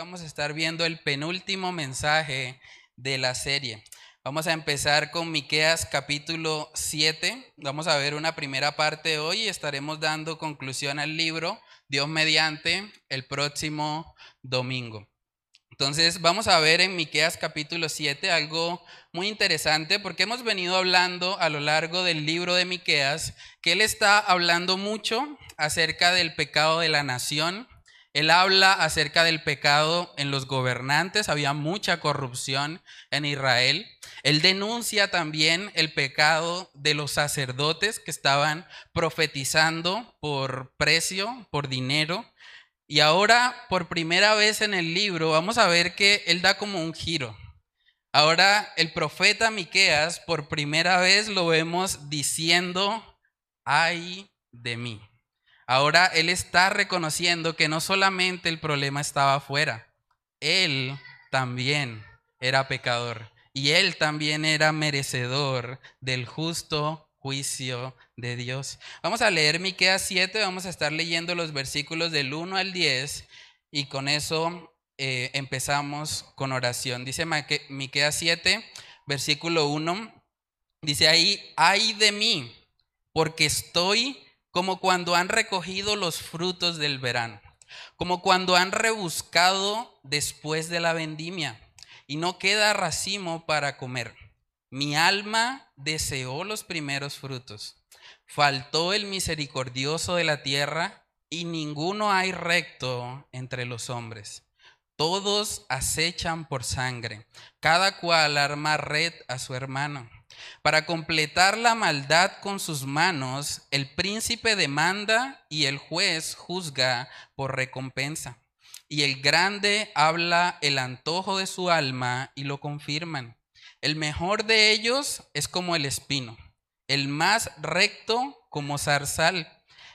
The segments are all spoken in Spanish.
Vamos a estar viendo el penúltimo mensaje de la serie. Vamos a empezar con Miqueas capítulo 7. Vamos a ver una primera parte hoy y estaremos dando conclusión al libro Dios mediante el próximo domingo. Entonces, vamos a ver en Miqueas capítulo 7 algo muy interesante porque hemos venido hablando a lo largo del libro de Miqueas que él está hablando mucho acerca del pecado de la nación él habla acerca del pecado en los gobernantes, había mucha corrupción en Israel. Él denuncia también el pecado de los sacerdotes que estaban profetizando por precio, por dinero. Y ahora, por primera vez en el libro, vamos a ver que él da como un giro. Ahora el profeta Miqueas por primera vez lo vemos diciendo, "Ay de mí." Ahora él está reconociendo que no solamente el problema estaba afuera, él también era pecador y él también era merecedor del justo juicio de Dios. Vamos a leer Miqueas 7, vamos a estar leyendo los versículos del 1 al 10 y con eso eh, empezamos con oración. Dice Miqueas 7, versículo 1, dice ahí, ay de mí, porque estoy como cuando han recogido los frutos del verano, como cuando han rebuscado después de la vendimia y no queda racimo para comer. Mi alma deseó los primeros frutos. Faltó el misericordioso de la tierra y ninguno hay recto entre los hombres. Todos acechan por sangre, cada cual arma red a su hermano. Para completar la maldad con sus manos, el príncipe demanda y el juez juzga por recompensa. Y el grande habla el antojo de su alma y lo confirman. El mejor de ellos es como el espino, el más recto como zarzal.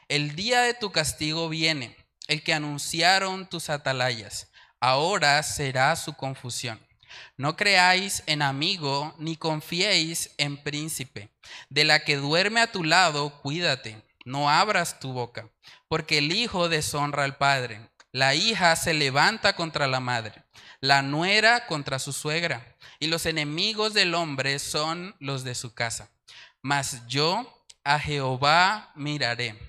El día de tu castigo viene, el que anunciaron tus atalayas. Ahora será su confusión. No creáis en amigo, ni confiéis en príncipe. De la que duerme a tu lado, cuídate, no abras tu boca, porque el hijo deshonra al padre, la hija se levanta contra la madre, la nuera contra su suegra, y los enemigos del hombre son los de su casa. Mas yo a Jehová miraré,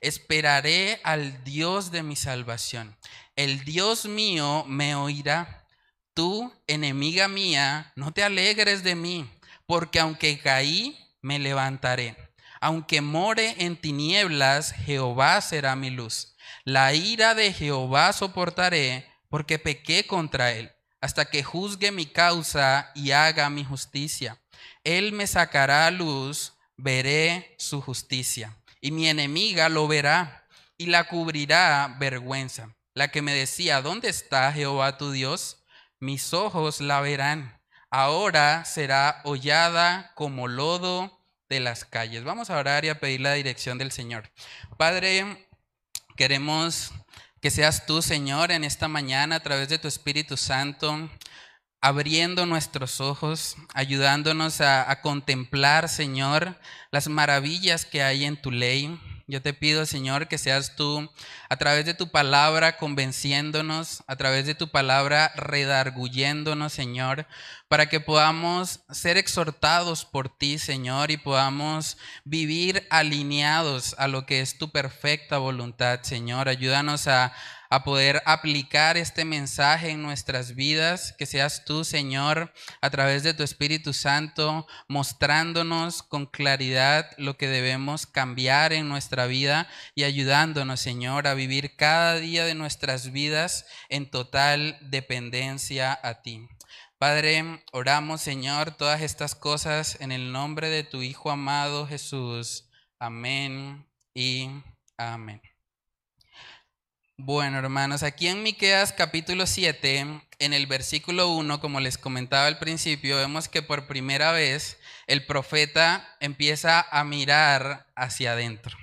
esperaré al Dios de mi salvación. El Dios mío me oirá Tú, enemiga mía, no te alegres de mí, porque aunque caí, me levantaré. Aunque more en tinieblas, Jehová será mi luz. La ira de Jehová soportaré, porque pequé contra él, hasta que juzgue mi causa y haga mi justicia. Él me sacará a luz, veré su justicia, y mi enemiga lo verá, y la cubrirá vergüenza. La que me decía, ¿dónde está Jehová tu Dios? Mis ojos la verán. Ahora será hollada como lodo de las calles. Vamos a orar y a pedir la dirección del Señor. Padre, queremos que seas tú, Señor, en esta mañana a través de tu Espíritu Santo, abriendo nuestros ojos, ayudándonos a, a contemplar, Señor, las maravillas que hay en tu ley yo te pido, Señor, que seas tú a través de tu palabra convenciéndonos, a través de tu palabra redarguyéndonos, Señor, para que podamos ser exhortados por ti, Señor, y podamos vivir alineados a lo que es tu perfecta voluntad, Señor. Ayúdanos a a poder aplicar este mensaje en nuestras vidas, que seas tú, Señor, a través de tu Espíritu Santo, mostrándonos con claridad lo que debemos cambiar en nuestra vida y ayudándonos, Señor, a vivir cada día de nuestras vidas en total dependencia a ti. Padre, oramos, Señor, todas estas cosas en el nombre de tu Hijo amado Jesús. Amén y amén. Bueno, hermanos, aquí en Miqueas capítulo 7, en el versículo 1, como les comentaba al principio, vemos que por primera vez el profeta empieza a mirar hacia adentro.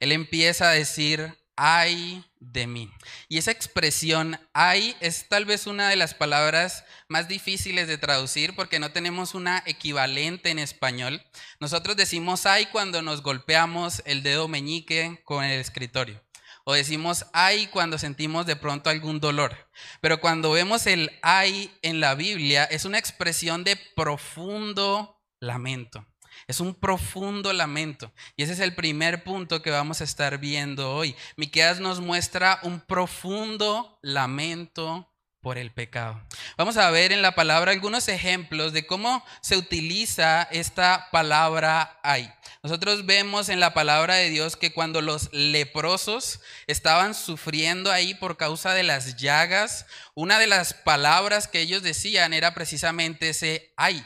Él empieza a decir, ay de mí. Y esa expresión ay es tal vez una de las palabras más difíciles de traducir porque no tenemos una equivalente en español. Nosotros decimos ay cuando nos golpeamos el dedo meñique con el escritorio o decimos ay cuando sentimos de pronto algún dolor. Pero cuando vemos el ay en la Biblia, es una expresión de profundo lamento. Es un profundo lamento. Y ese es el primer punto que vamos a estar viendo hoy. Miqueas nos muestra un profundo lamento por el pecado. Vamos a ver en la palabra algunos ejemplos de cómo se utiliza esta palabra ay. Nosotros vemos en la palabra de Dios que cuando los leprosos estaban sufriendo ahí por causa de las llagas, una de las palabras que ellos decían era precisamente ese ay.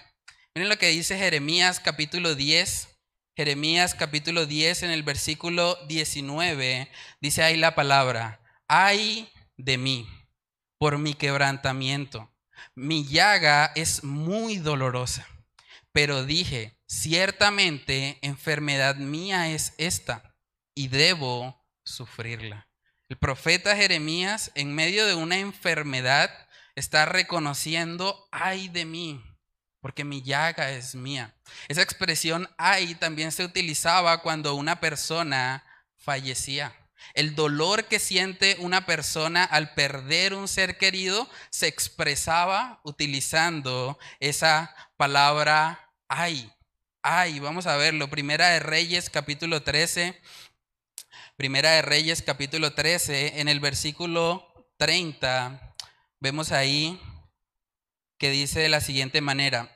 Miren lo que dice Jeremías capítulo 10. Jeremías capítulo 10 en el versículo 19 dice ahí la palabra, ay de mí por mi quebrantamiento. Mi llaga es muy dolorosa, pero dije, ciertamente enfermedad mía es esta y debo sufrirla. El profeta Jeremías, en medio de una enfermedad, está reconociendo, ay de mí, porque mi llaga es mía. Esa expresión ay también se utilizaba cuando una persona fallecía. El dolor que siente una persona al perder un ser querido se expresaba utilizando esa palabra ay. Ay, vamos a verlo. Primera de Reyes, capítulo 13. Primera de Reyes, capítulo 13, en el versículo 30, vemos ahí que dice de la siguiente manera.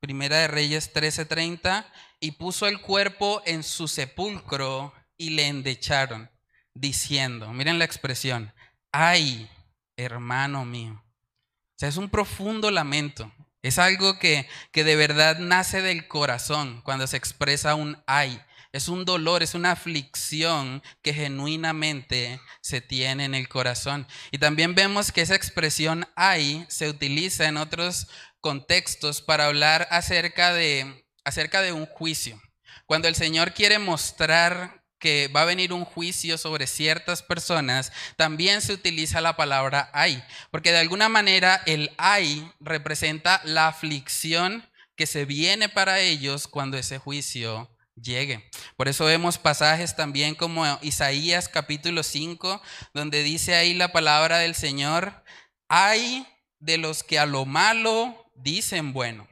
Primera de Reyes 13:30, y puso el cuerpo en su sepulcro y le endecharon, diciendo, miren la expresión, ay, hermano mío. O sea, es un profundo lamento. Es algo que, que de verdad nace del corazón cuando se expresa un ay. Es un dolor, es una aflicción que genuinamente se tiene en el corazón. Y también vemos que esa expresión ay se utiliza en otros contextos para hablar acerca de, acerca de un juicio. Cuando el Señor quiere mostrar que va a venir un juicio sobre ciertas personas, también se utiliza la palabra ay, porque de alguna manera el ay representa la aflicción que se viene para ellos cuando ese juicio llegue. Por eso vemos pasajes también como Isaías capítulo 5, donde dice ahí la palabra del Señor, ay de los que a lo malo dicen bueno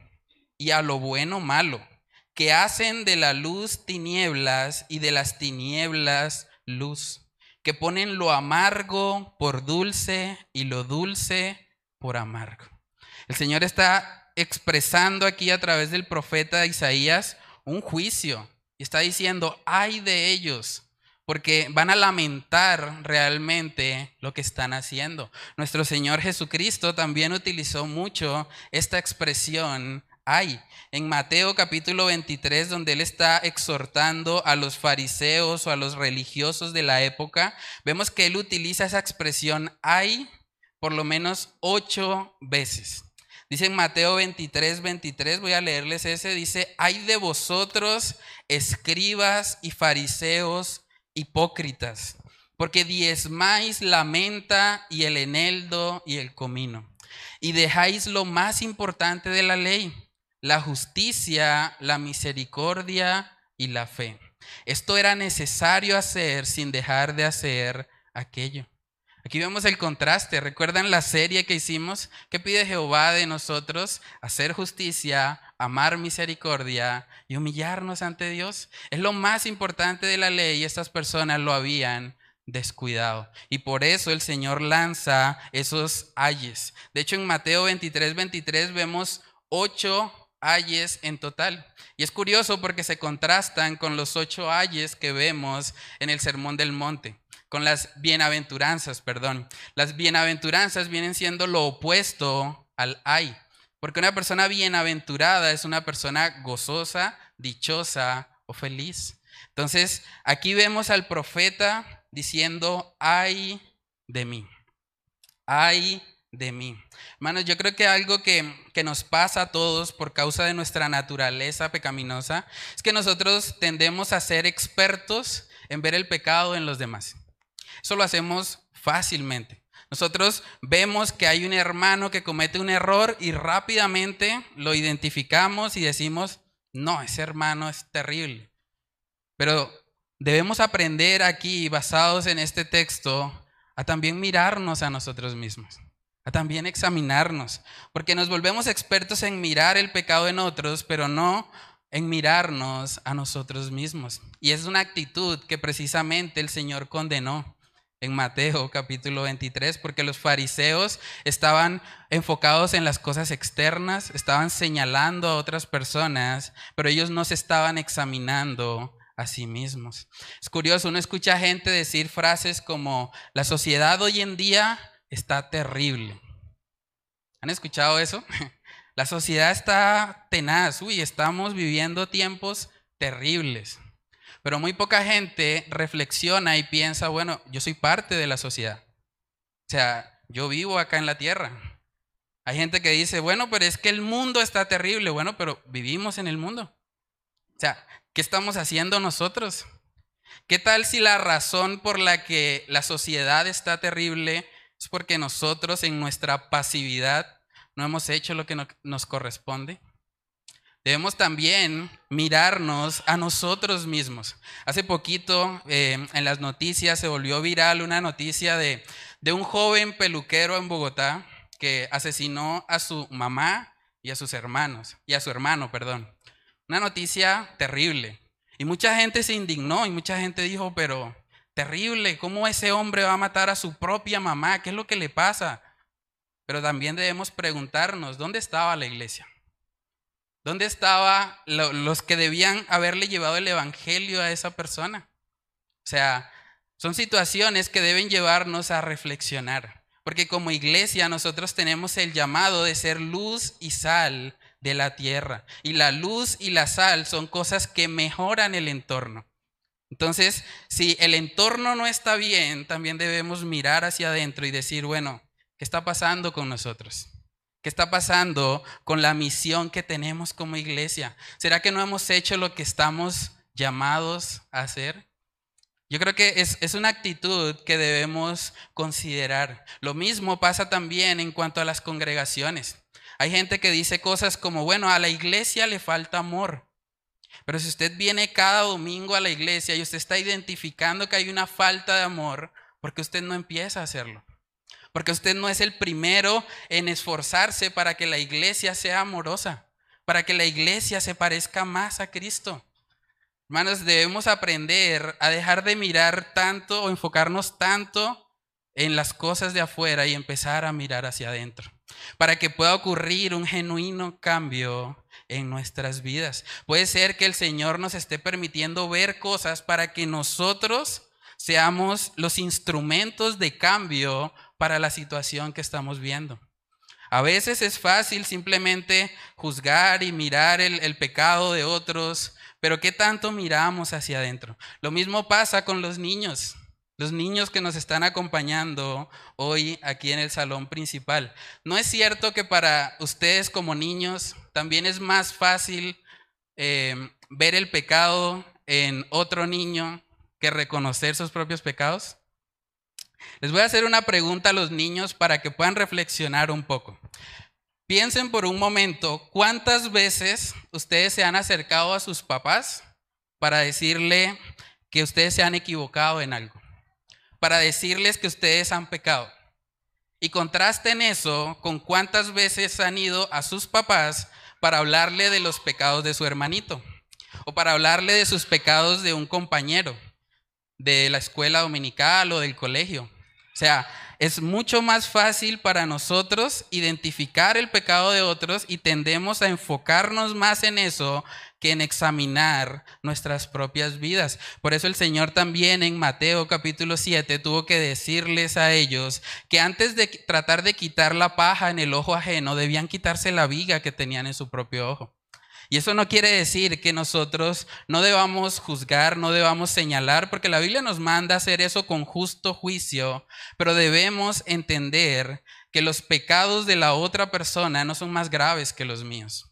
y a lo bueno malo que hacen de la luz tinieblas y de las tinieblas luz, que ponen lo amargo por dulce y lo dulce por amargo. El Señor está expresando aquí a través del profeta Isaías un juicio y está diciendo, ay de ellos, porque van a lamentar realmente lo que están haciendo. Nuestro Señor Jesucristo también utilizó mucho esta expresión hay. En Mateo capítulo 23, donde él está exhortando a los fariseos o a los religiosos de la época, vemos que él utiliza esa expresión hay por lo menos ocho veces. Dice en Mateo 23, 23, voy a leerles ese, dice, hay de vosotros escribas y fariseos hipócritas, porque diezmáis la menta y el eneldo y el comino, y dejáis lo más importante de la ley la justicia, la misericordia y la fe. Esto era necesario hacer sin dejar de hacer aquello. Aquí vemos el contraste. ¿Recuerdan la serie que hicimos? ¿Qué pide Jehová de nosotros? Hacer justicia, amar misericordia y humillarnos ante Dios. Es lo más importante de la ley y estas personas lo habían descuidado. Y por eso el Señor lanza esos ayes. De hecho, en Mateo 23, 23 vemos ocho ayes en total. Y es curioso porque se contrastan con los ocho ayes que vemos en el Sermón del Monte, con las bienaventuranzas, perdón. Las bienaventuranzas vienen siendo lo opuesto al ay, porque una persona bienaventurada es una persona gozosa, dichosa o feliz. Entonces, aquí vemos al profeta diciendo, ay de mí, ay de mí. Hermanos, yo creo que algo que, que, nos pasa a todos por causa de nuestra naturaleza pecaminosa es que nosotros tendemos a ser expertos en ver el pecado en los demás. Eso lo hacemos fácilmente. Nosotros vemos que hay un hermano que comete un error y rápidamente lo identificamos y decimos, no, ese hermano es terrible. Pero debemos aprender aquí, basados en este texto, a también mirarnos a nosotros mismos, a también examinarnos, porque nos volvemos expertos en mirar el pecado en otros, pero no en mirarnos a nosotros mismos. Y es una actitud que precisamente el Señor condenó en Mateo capítulo 23, porque los fariseos estaban enfocados en las cosas externas, estaban señalando a otras personas, pero ellos no se estaban examinando a sí mismos. Es curioso, uno escucha gente decir frases como, la sociedad hoy en día está terrible. ¿Han escuchado eso? La sociedad está tenaz, uy, estamos viviendo tiempos terribles. Pero muy poca gente reflexiona y piensa, bueno, yo soy parte de la sociedad. O sea, yo vivo acá en la tierra. Hay gente que dice, bueno, pero es que el mundo está terrible. Bueno, pero vivimos en el mundo. O sea, ¿qué estamos haciendo nosotros? ¿Qué tal si la razón por la que la sociedad está terrible es porque nosotros en nuestra pasividad no hemos hecho lo que nos corresponde? Debemos también mirarnos a nosotros mismos. Hace poquito eh, en las noticias se volvió viral una noticia de, de un joven peluquero en Bogotá que asesinó a su mamá y a sus hermanos, y a su hermano, perdón. Una noticia terrible. Y mucha gente se indignó y mucha gente dijo, pero terrible, ¿cómo ese hombre va a matar a su propia mamá? ¿Qué es lo que le pasa? Pero también debemos preguntarnos, ¿dónde estaba la iglesia? ¿Dónde estaban los que debían haberle llevado el Evangelio a esa persona? O sea, son situaciones que deben llevarnos a reflexionar, porque como iglesia nosotros tenemos el llamado de ser luz y sal de la tierra. Y la luz y la sal son cosas que mejoran el entorno. Entonces, si el entorno no está bien, también debemos mirar hacia adentro y decir, bueno, ¿qué está pasando con nosotros? ¿Qué está pasando con la misión que tenemos como iglesia? ¿Será que no hemos hecho lo que estamos llamados a hacer? Yo creo que es, es, una actitud que debemos considerar. Lo mismo pasa también en cuanto a las congregaciones. Hay gente que dice cosas como, bueno, a la iglesia le falta amor. Pero si usted viene cada domingo a la iglesia y usted está identificando que hay una falta de amor, ¿por qué usted no empieza a hacerlo? Porque usted no es el primero en esforzarse para que la iglesia sea amorosa, para que la iglesia se parezca más a Cristo. Hermanos, debemos aprender a dejar de mirar tanto o enfocarnos tanto en las cosas de afuera y empezar a mirar hacia adentro, para que pueda ocurrir un genuino cambio en nuestras vidas. Puede ser que el Señor nos esté permitiendo ver cosas para que nosotros seamos los instrumentos de cambio para la situación que estamos viendo. A veces es fácil simplemente juzgar y mirar el, pecado de otros, pero ¿qué tanto miramos hacia adentro? Lo mismo pasa con los niños, los niños que nos están acompañando hoy aquí en el salón principal. ¿No es cierto que para ustedes como niños también es más fácil eh, ver el pecado en otro niño que reconocer sus propios pecados? Les voy a hacer una pregunta a los niños para que puedan reflexionar un poco. Piensen por un momento cuántas veces ustedes se han acercado a sus papás para decirle que ustedes se han equivocado en algo, para decirles que ustedes han pecado. Y contrasten eso con cuántas veces han ido a sus papás para hablarle de los pecados de su hermanito o para hablarle de sus pecados de un compañero de la escuela dominical o del colegio. O sea, es mucho más fácil para nosotros identificar el pecado de otros y tendemos a enfocarnos más en eso que en examinar nuestras propias vidas. Por eso el Señor también en Mateo capítulo 7 tuvo que decirles a ellos que antes de tratar de quitar la paja en el ojo ajeno, debían quitarse la viga que tenían en su propio ojo. Y eso no quiere decir que nosotros no debamos juzgar, no debamos señalar, porque la Biblia nos manda hacer eso con justo juicio, pero debemos entender que los pecados de la otra persona no son más graves que los míos.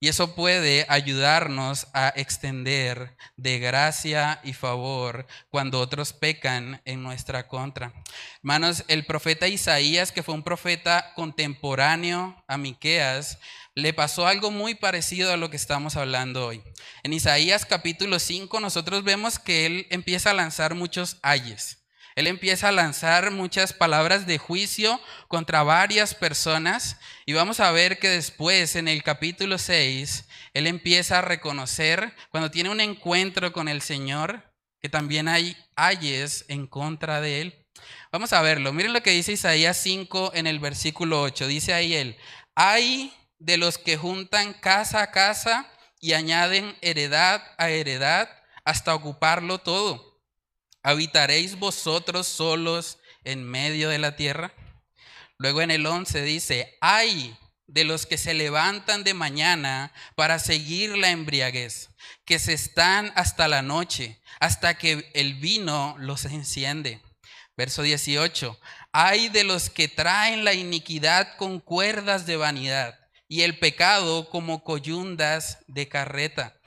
Y eso puede ayudarnos a extender de gracia y favor cuando otros pecan en nuestra contra. Hermanos, el profeta Isaías, que fue un profeta contemporáneo a Miqueas, le pasó algo muy parecido a lo que estamos hablando hoy. En Isaías capítulo 5 nosotros vemos que él empieza a lanzar muchos ayes. Él empieza a lanzar muchas palabras de juicio contra varias personas y vamos a ver que después en el capítulo 6, Él empieza a reconocer cuando tiene un encuentro con el Señor que también hay ayes en contra de Él. Vamos a verlo. Miren lo que dice Isaías 5 en el versículo 8. Dice ahí Él, hay de los que juntan casa a casa y añaden heredad a heredad hasta ocuparlo todo. ¿Habitaréis vosotros solos en medio de la tierra? Luego en el 11 dice, hay de los que se levantan de mañana para seguir la embriaguez, que se están hasta la noche, hasta que el vino los enciende. Verso 18, hay de los que traen la iniquidad con cuerdas de vanidad y el pecado como coyundas de carreta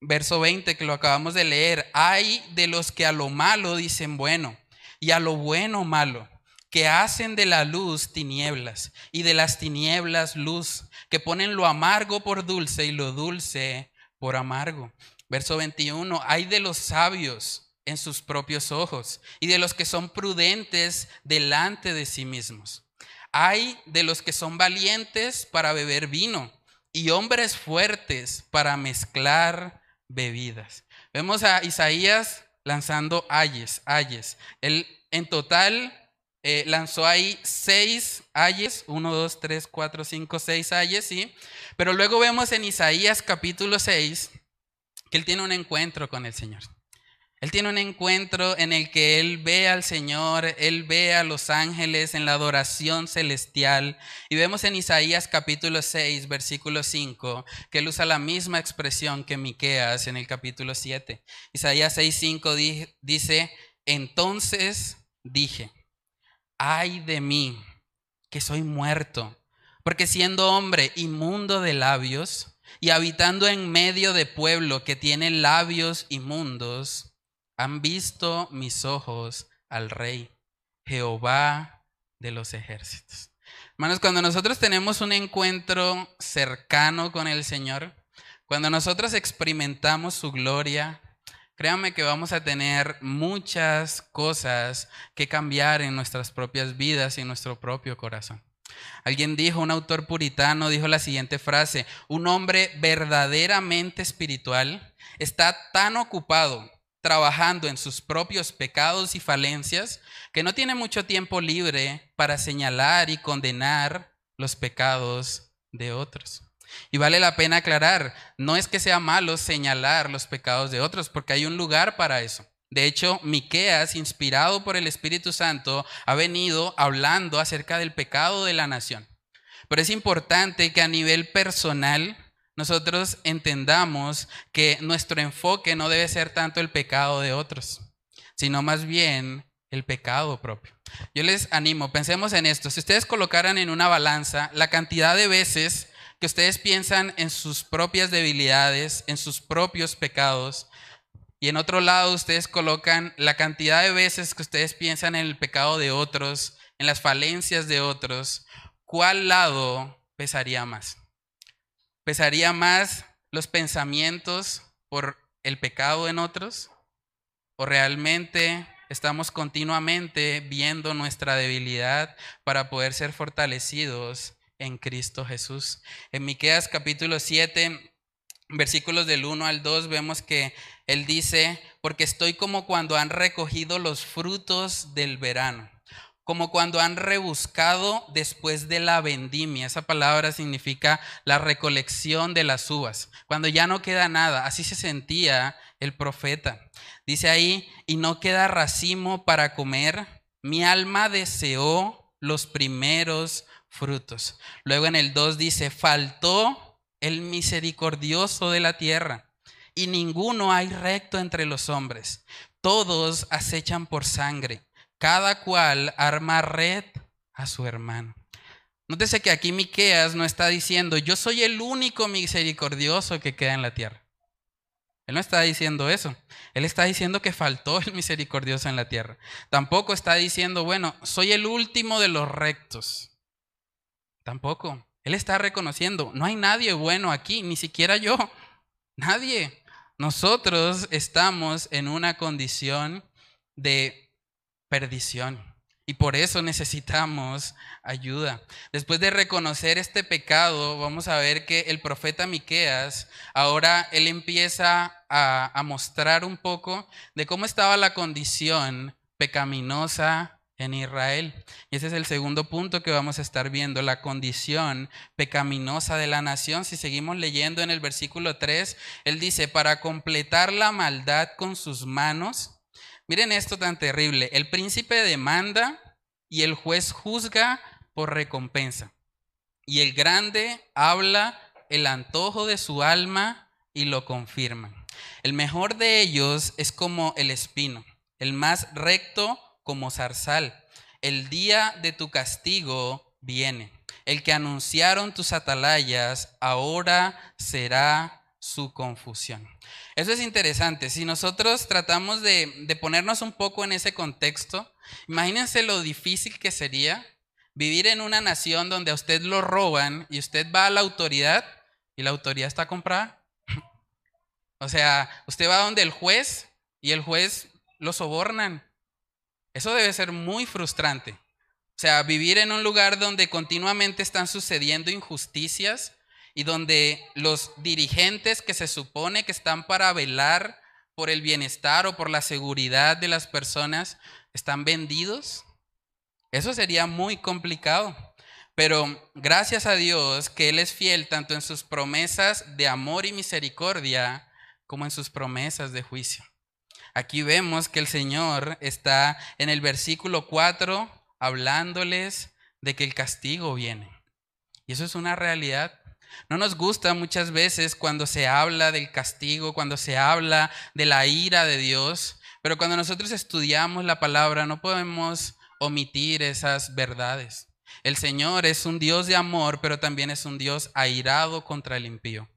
verso 20 que lo acabamos de leer, hay de los que a lo malo dicen bueno y a lo bueno malo, que hacen de la luz tinieblas y de las tinieblas luz, que ponen lo amargo por dulce y lo dulce por amargo. Verso 21, hay de los sabios en sus propios ojos y de los que son prudentes delante de sí mismos. Hay de los que son valientes para beber vino y hombres fuertes para mezclar bebidas. Vemos a Isaías lanzando ayes, ayes. Él en total eh, lanzó ahí seis ayes, uno, dos, tres, cuatro, cinco, seis ayes, ¿sí? Pero luego vemos en Isaías capítulo 6 que él tiene un encuentro con el Señor. Él tiene un encuentro en el que él ve al Señor, él ve a los ángeles en la adoración celestial. Y vemos en Isaías capítulo 6, versículo 5, que él usa la misma expresión que Miqueas en el capítulo 7. Isaías 6, 5 dice, entonces dije, ay de mí, que soy muerto, porque siendo hombre inmundo de labios y habitando en medio de pueblo que tiene labios inmundos, han visto mis ojos al Rey, Jehová de los ejércitos. Hermanos, cuando nosotros tenemos un encuentro cercano con el Señor, cuando nosotros experimentamos su gloria, créanme que vamos a tener muchas cosas que cambiar en nuestras propias vidas y en nuestro propio corazón. Alguien dijo, un autor puritano dijo la siguiente frase, un hombre verdaderamente espiritual está tan ocupado trabajando en sus propios pecados y falencias, que no tiene mucho tiempo libre para señalar y condenar los pecados de otros. Y vale la pena aclarar, no es que sea malo señalar los pecados de otros, porque hay un lugar para eso. De hecho, Miqueas, inspirado por el Espíritu Santo, ha venido hablando acerca del pecado de la nación. Pero es importante que a nivel personal nosotros entendamos que nuestro enfoque no debe ser tanto el pecado de otros, sino más bien el pecado propio. Yo les animo, pensemos en esto. Si ustedes colocaran en una balanza la cantidad de veces que ustedes piensan en sus propias debilidades, en sus propios pecados, y en otro lado ustedes colocan la cantidad de veces que ustedes piensan en el pecado de otros, en las falencias de otros, ¿cuál lado pesaría más? ¿Pesaría más los pensamientos por el pecado en otros? ¿O realmente estamos continuamente viendo nuestra debilidad para poder ser fortalecidos en Cristo Jesús? En Miqueas capítulo 7, versículos del 1 al 2 vemos que él dice, "Porque estoy como cuando han recogido los frutos del verano." Como cuando han rebuscado después de la vendimia. Esa palabra significa la recolección de las uvas, cuando ya no queda nada. Así se sentía el profeta. Dice ahí, y no queda racimo para comer, mi alma deseó los primeros frutos. Luego en el 2 dice, faltó el misericordioso de la tierra, y ninguno hay recto entre los hombres. Todos acechan por sangre cada cual arma red a su hermano. Nótese que aquí Miqueas no está diciendo, yo soy el único misericordioso que queda en la tierra. Él no está diciendo eso. Él está diciendo que faltó el misericordioso en la tierra. Tampoco está diciendo, bueno, soy el último de los rectos. Tampoco. Él está reconociendo, no hay nadie bueno aquí, ni siquiera yo. Nadie. Nosotros estamos en una condición de perdición. Y por eso necesitamos ayuda. Después de reconocer este pecado, vamos a ver que el profeta Miqueas, ahora él empieza a, a mostrar un poco de cómo estaba la condición pecaminosa en Israel. Y ese es el segundo punto que vamos a estar viendo, la condición pecaminosa de la nación. Si seguimos leyendo en el versículo 3, él dice, para completar la maldad con sus manos, Miren esto tan terrible. El príncipe demanda y el juez juzga por recompensa. Y el grande habla el antojo de su alma y lo confirma. El mejor de ellos es como el espino, el más recto como zarzal. El día de tu castigo viene. El que anunciaron tus atalayas ahora será su confusión. Eso es interesante. Si nosotros tratamos de, ponernos un poco en ese contexto, imagínense lo difícil que sería vivir en una nación donde a usted lo roban y usted va a la autoridad y la autoridad está comprada. o sea, usted va donde el juez y el juez lo sobornan. Eso debe ser muy frustrante. O sea, vivir en un lugar donde continuamente están sucediendo injusticias, y donde los dirigentes que se supone que están para velar por el bienestar o por la seguridad de las personas están vendidos, eso sería muy complicado. Pero gracias a Dios que Él es fiel tanto en sus promesas de amor y misericordia como en sus promesas de juicio. Aquí vemos que el Señor está en el versículo 4 hablándoles de que el castigo viene. Y eso es una realidad. No nos gusta muchas veces cuando se habla del castigo, cuando se habla de la ira de Dios, pero cuando nosotros estudiamos la palabra no podemos omitir esas verdades. El Señor es un Dios de amor, pero también es un Dios airado contra el impío.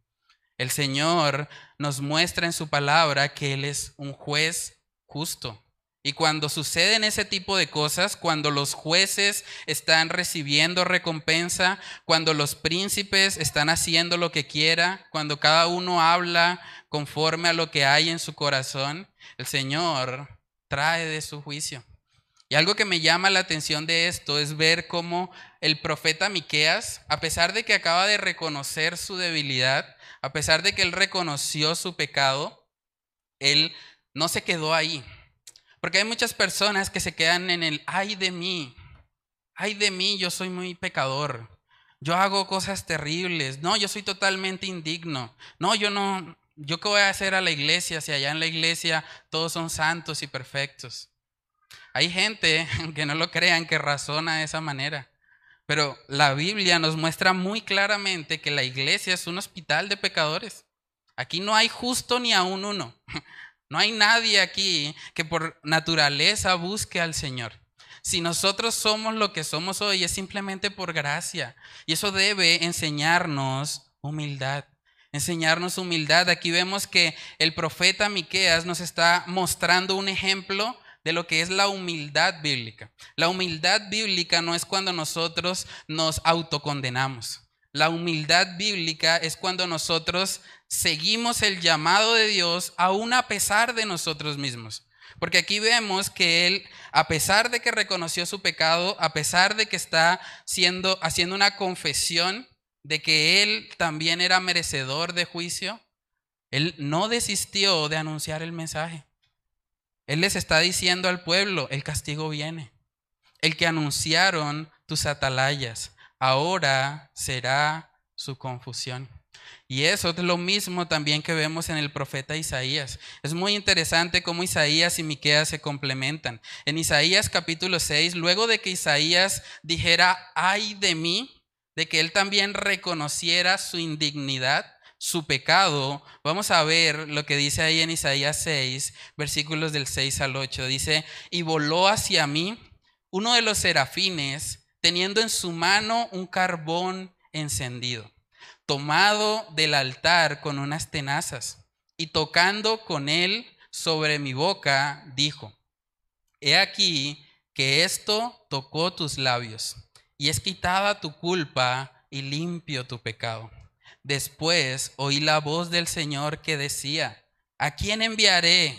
El Señor nos muestra en su palabra que Él es un juez justo. Y cuando suceden ese tipo de cosas, cuando los jueces están recibiendo recompensa, cuando los príncipes están haciendo lo que quiera, cuando cada uno habla conforme a lo que hay en su corazón, el Señor trae de su juicio. Y algo que me llama la atención de esto es ver cómo el profeta Miqueas, a pesar de que acaba de reconocer su debilidad, a pesar de que él reconoció su pecado, él no se quedó ahí. Porque hay muchas personas que se quedan en el, ay de mí, ay de mí, yo soy muy pecador. Yo hago cosas terribles. No, yo soy totalmente indigno. No, yo no, yo qué voy a hacer a la iglesia si allá en la iglesia todos son santos y perfectos. Hay gente, que no lo crean, que razona de esa manera. Pero la Biblia nos muestra muy claramente que la iglesia es un hospital de pecadores. Aquí no hay justo ni aún uno. No hay nadie aquí que por naturaleza busque al Señor. Si nosotros somos lo que somos hoy es simplemente por gracia. Y eso debe enseñarnos humildad. Enseñarnos humildad. Aquí vemos que el profeta Miqueas nos está mostrando un ejemplo de lo que es la humildad bíblica. La humildad bíblica no es cuando nosotros nos autocondenamos. La humildad bíblica es cuando nosotros seguimos el llamado de Dios aún a pesar de nosotros mismos. Porque aquí vemos que él, a pesar de que reconoció su pecado, a pesar de que está siendo, haciendo una confesión de que él también era merecedor de juicio, él no desistió de anunciar el mensaje. Él les está diciendo al pueblo, el castigo viene. El que anunciaron tus atalayas, ahora será su confusión. Y eso es lo mismo también que vemos en el profeta Isaías. Es muy interesante cómo Isaías y Miqueas se complementan. En Isaías capítulo 6, luego de que Isaías dijera, ay de mí, de que él también reconociera su indignidad, su pecado, vamos a ver lo que dice ahí en Isaías 6, versículos del 6 al 8. Dice, y voló hacia mí uno de los serafines teniendo en su mano un carbón encendido, tomado del altar con unas tenazas, y tocando con él sobre mi boca, dijo, He aquí que esto tocó tus labios, y es quitada tu culpa y limpio tu pecado. Después oí la voz del Señor que decía, ¿a quién enviaré?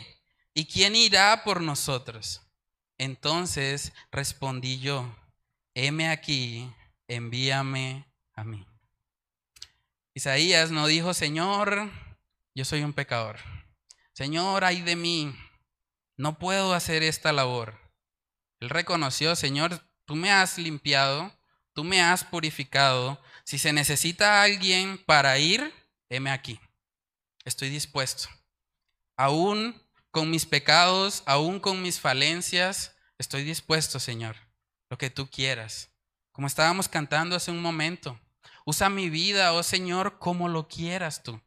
¿Y quién irá por nosotros? Entonces respondí yo, heme aquí, envíame a mí. Isaías no dijo, Señor, yo soy un pecador. Señor, ay de mí, no puedo hacer esta labor. Él reconoció, Señor, tú me has limpiado, tú me has purificado. Si se necesita alguien para ir, heme aquí. Estoy dispuesto. Aún con mis pecados, aún con mis falencias, estoy dispuesto, Señor, lo que tú quieras. Como estábamos cantando hace un momento, usa mi vida, oh Señor, como lo quieras tú.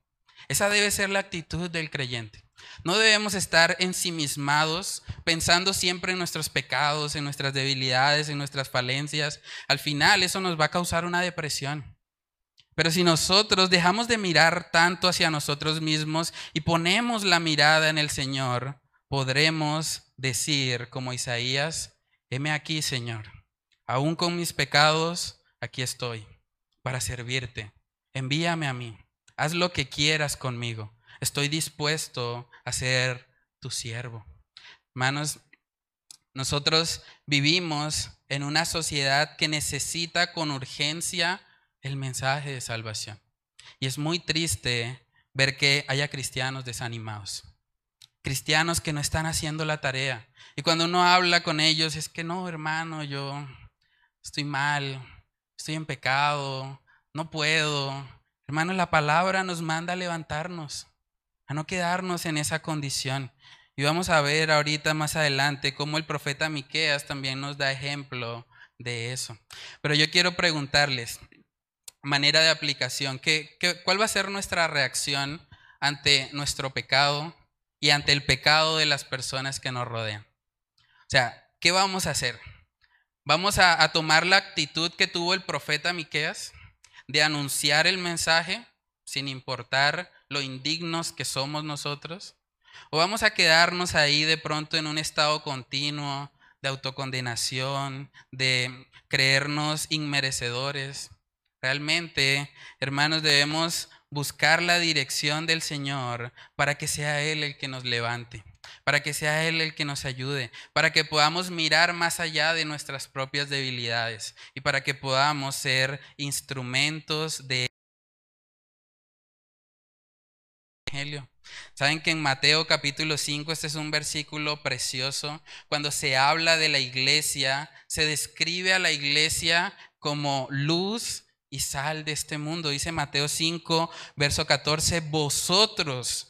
Esa debe ser la actitud del creyente. No debemos estar ensimismados, pensando siempre en nuestros pecados, en nuestras debilidades, en nuestras falencias. Al final eso nos va a causar una depresión. Pero si nosotros dejamos de mirar tanto hacia nosotros mismos y ponemos la mirada en el Señor, podremos decir como Isaías, heme aquí, Señor, aún con mis pecados, aquí estoy, para servirte. Envíame a mí, haz lo que quieras conmigo. Estoy dispuesto a ser tu siervo. Hermanos, nosotros vivimos en una sociedad que necesita con urgencia el mensaje de salvación. Y es muy triste ver que haya cristianos desanimados, cristianos que no están haciendo la tarea. Y cuando uno habla con ellos es que no, hermano, yo estoy mal, estoy en pecado, no puedo. Hermano, la palabra nos manda a levantarnos, a no quedarnos en esa condición. Y vamos a ver ahorita más adelante cómo el profeta Miqueas también nos da ejemplo de eso. Pero yo quiero preguntarles, manera de aplicación. ¿Qué, cuál va a ser nuestra reacción ante nuestro pecado y ante el pecado de las personas que nos rodean? O sea, ¿qué vamos a hacer? ¿Vamos a, tomar la actitud que tuvo el profeta Miqueas de anunciar el mensaje sin importar lo indignos que somos nosotros? ¿O vamos a quedarnos ahí de pronto en un estado continuo de autocondenación, de creernos inmerecedores? Realmente, hermanos, debemos buscar la dirección del Señor para que sea Él el que nos levante, para que sea Él el que nos ayude, para que podamos mirar más allá de nuestras propias debilidades y para que podamos ser instrumentos de Evangelio. Saben que en Mateo capítulo 5, este es un versículo precioso, cuando se habla de la iglesia, se describe a la iglesia como luz y sal de este mundo. Dice Mateo 5, verso 14, vosotros,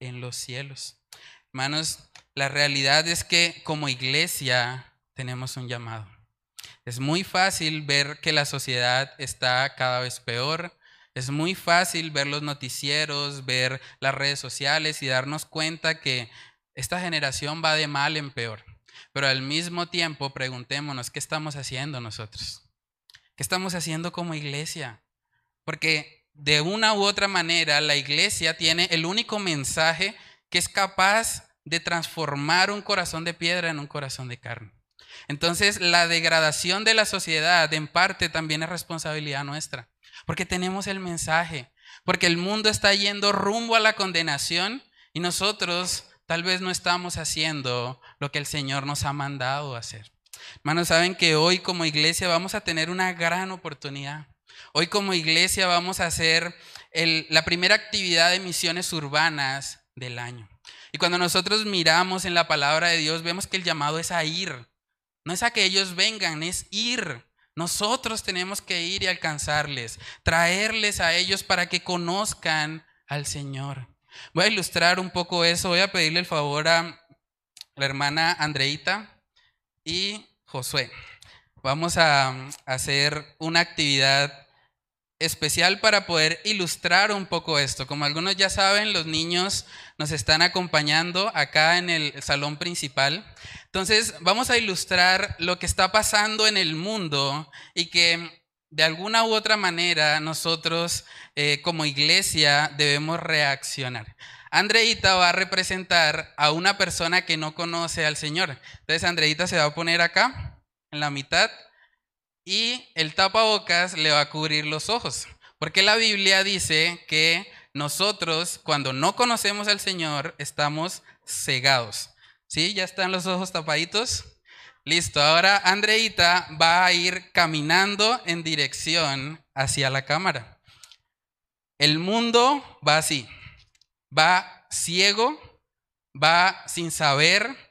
en los cielos. Hermanos, la realidad es que como iglesia tenemos un llamado. Es muy fácil ver que la sociedad está cada vez peor. Es muy fácil ver los noticieros, ver las redes sociales y darnos cuenta que esta generación va de mal en peor. Pero al mismo tiempo preguntémonos, ¿qué estamos haciendo nosotros? ¿Qué estamos haciendo como iglesia? Porque de una u otra manera la iglesia tiene el único mensaje que es capaz de transformar un corazón de piedra en un corazón de carne. Entonces, la degradación de la sociedad en parte también es responsabilidad nuestra, porque tenemos el mensaje, porque el mundo está yendo rumbo a la condenación y nosotros tal vez no estamos haciendo lo que el Señor nos ha mandado hacer. Hermanos, saben que hoy como iglesia vamos a tener una gran oportunidad. Hoy como iglesia vamos a hacer la primera actividad de misiones urbanas del año. Y cuando nosotros miramos en la palabra de Dios, vemos que el llamado es a ir. No es a que ellos vengan, es ir. Nosotros tenemos que ir y alcanzarles, traerles a ellos para que conozcan al Señor. Voy a ilustrar un poco eso. Voy a pedirle el favor a la hermana Andreita y Josué. Vamos a hacer una actividad especial para poder ilustrar un poco esto. Como algunos ya saben, los niños nos están acompañando acá en el salón principal. Entonces, vamos a ilustrar lo que está pasando en el mundo y que de alguna u otra manera nosotros eh, como iglesia debemos reaccionar. Andreita va a representar a una persona que no conoce al Señor. Entonces, Andreita se va a poner acá, en la mitad, y el tapabocas le va a cubrir los ojos. Porque la Biblia dice que nosotros, cuando no conocemos al Señor, estamos cegados. ¿Sí? ¿Ya están los ojos tapaditos? Listo, ahora Andreita va a ir caminando en dirección hacia la cámara. El mundo va así, va ciego, va sin saber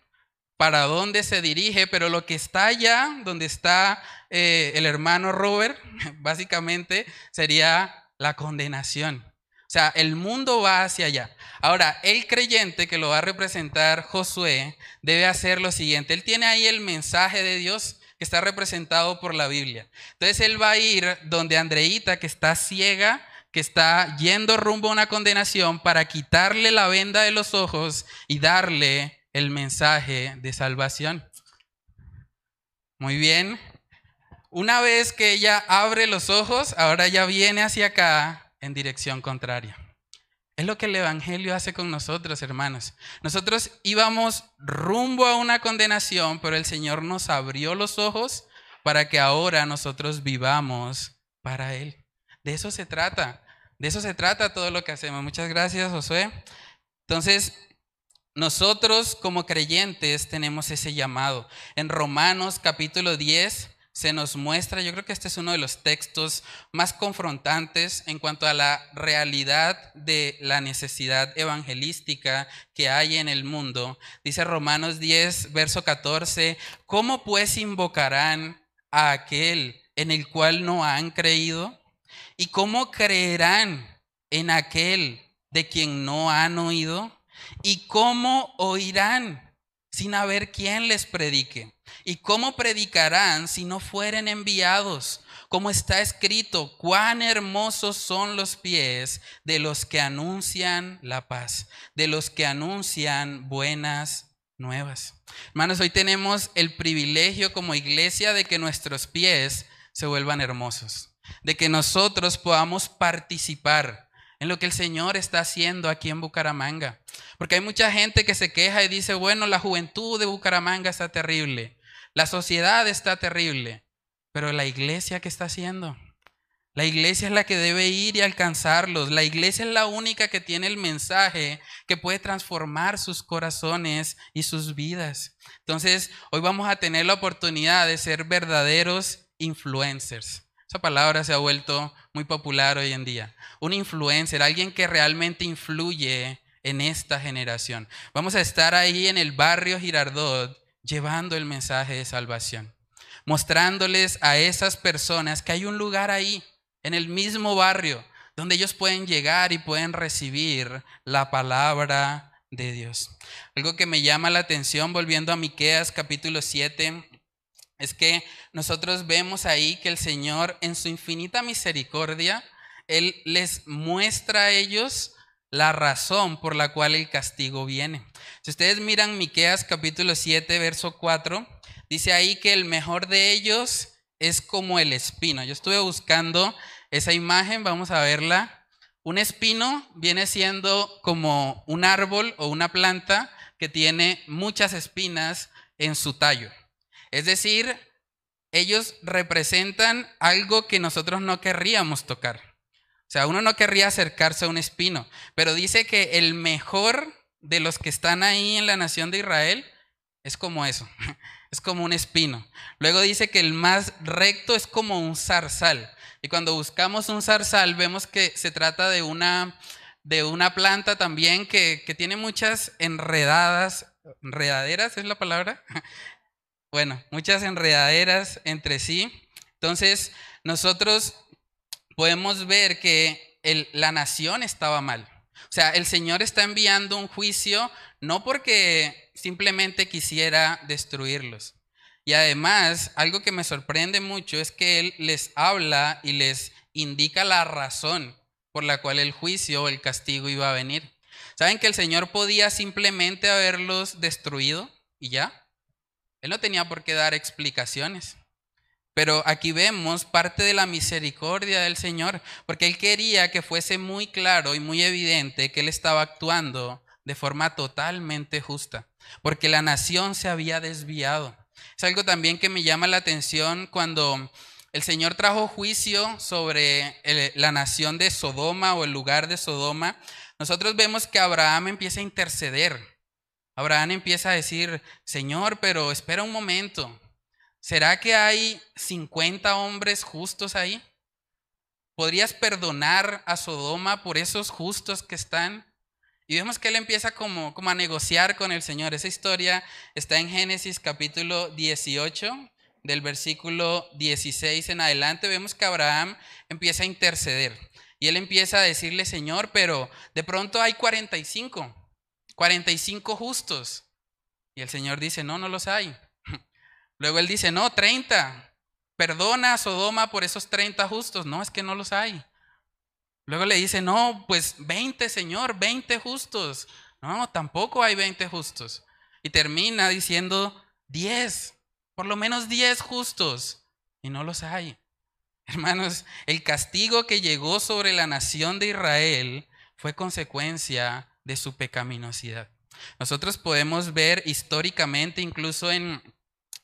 para dónde se dirige, pero lo que está allá, donde está eh, el hermano Robert, básicamente sería la condenación. O sea, el mundo va hacia allá. Ahora, el creyente que lo va a representar Josué debe hacer lo siguiente. Él tiene ahí el mensaje de Dios que está representado por la Biblia. Entonces él va a ir donde Andreita, que está ciega, que está yendo rumbo a una condenación, para quitarle la venda de los ojos y darle el mensaje de salvación. Muy bien, una vez que ella abre los ojos, ahora ya viene hacia acá en dirección contraria. Es lo que el Evangelio hace con nosotros, hermanos. Nosotros íbamos rumbo a una condenación, pero el Señor nos abrió los ojos para que ahora nosotros vivamos para Él. De eso se trata. De eso se trata todo lo que hacemos. Muchas gracias, Josué. Entonces, nosotros como creyentes tenemos ese llamado. En Romanos capítulo 10 se nos muestra, yo creo que este es uno de los textos más confrontantes en cuanto a la realidad de la necesidad evangelística que hay en el mundo. Dice Romanos 10, verso 14, ¿cómo pues invocarán a aquel en el cual no han creído? ¿Y cómo creerán en aquel de quien no han oído? ¿Y cómo oirán sin haber quien les predique? ¿Y cómo predicarán si no fueren enviados? Como está escrito, cuán hermosos son los pies de los que anuncian la paz, de los que anuncian buenas nuevas. Hermanos, hoy tenemos el privilegio como iglesia de que nuestros pies se vuelvan hermosos, de que nosotros podamos participar en lo que el Señor está haciendo aquí en Bucaramanga. Porque hay mucha gente que se queja y dice, bueno, la juventud de Bucaramanga está terrible. La sociedad está terrible, pero la iglesia, ¿qué está haciendo? La iglesia es la que debe ir y alcanzarlos. La iglesia es la única que tiene el mensaje que puede transformar sus corazones y sus vidas. Entonces, hoy vamos a tener la oportunidad de ser verdaderos influencers. Esa palabra se ha vuelto muy popular hoy en día. Un influencer, alguien que realmente influye en esta generación. Vamos a estar ahí en el barrio Girardot llevando el mensaje de salvación, mostrándoles a esas personas que hay un lugar ahí, en el mismo barrio, donde ellos pueden llegar y pueden recibir la palabra de Dios. Algo que me llama la atención, volviendo a Miqueas capítulo 7, es que nosotros vemos ahí que el Señor en su infinita misericordia, Él les muestra a ellos la razón por la cual el castigo viene. Si ustedes miran Miqueas capítulo 7, verso 4, dice ahí que el mejor de ellos es como el espino. Yo estuve buscando esa imagen, vamos a verla. Un espino viene siendo como un árbol o una planta que tiene muchas espinas en su tallo. Es decir, ellos representan algo que nosotros no querríamos tocar. O sea, uno no querría acercarse a un espino, pero dice que el mejor de los que están ahí en la nación de Israel es como eso, es como un espino. Luego dice que el más recto es como un zarzal. Y cuando buscamos un zarzal vemos que se trata de una, de una planta también que, que tiene muchas enredadas, enredaderas es la palabra. Bueno, muchas enredaderas entre sí. Entonces, nosotros podemos ver que la nación estaba mal. O sea, el Señor está enviando un juicio no porque simplemente quisiera destruirlos. Y además, algo que me sorprende mucho es que Él les habla y les indica la razón por la cual el juicio o el castigo iba a venir. ¿Saben que el Señor podía simplemente haberlos destruido y ya? Él no tenía por qué dar explicaciones. Pero aquí vemos parte de la misericordia del Señor, porque Él quería que fuese muy claro y muy evidente que Él estaba actuando de forma totalmente justa, porque la nación se había desviado. Es algo también que me llama la atención cuando el Señor trajo juicio sobre la nación de Sodoma o el lugar de Sodoma. Nosotros vemos que Abraham empieza a interceder. Abraham empieza a decir, Señor, pero espera un momento, ¿Será que hay 50 hombres justos ahí? ¿Podrías perdonar a Sodoma por esos justos que están? Y vemos que él empieza como, como a negociar con el Señor. Esa historia está en Génesis capítulo 18, del versículo 16 en adelante. Vemos que Abraham empieza a interceder. Y él empieza a decirle, Señor, pero de pronto hay 45, 45 justos. Y el Señor dice, no, no los hay. Luego él dice, no, 30. Perdona a Sodoma por esos 30 justos. No, es que no los hay. Luego le dice, no, pues 20, Señor, 20 justos. No, tampoco hay 20 justos. Y termina diciendo 10, por lo menos 10 justos. Y no los hay. Hermanos, el castigo que llegó sobre la nación de Israel fue consecuencia de su pecaminosidad. Nosotros podemos ver históricamente, incluso en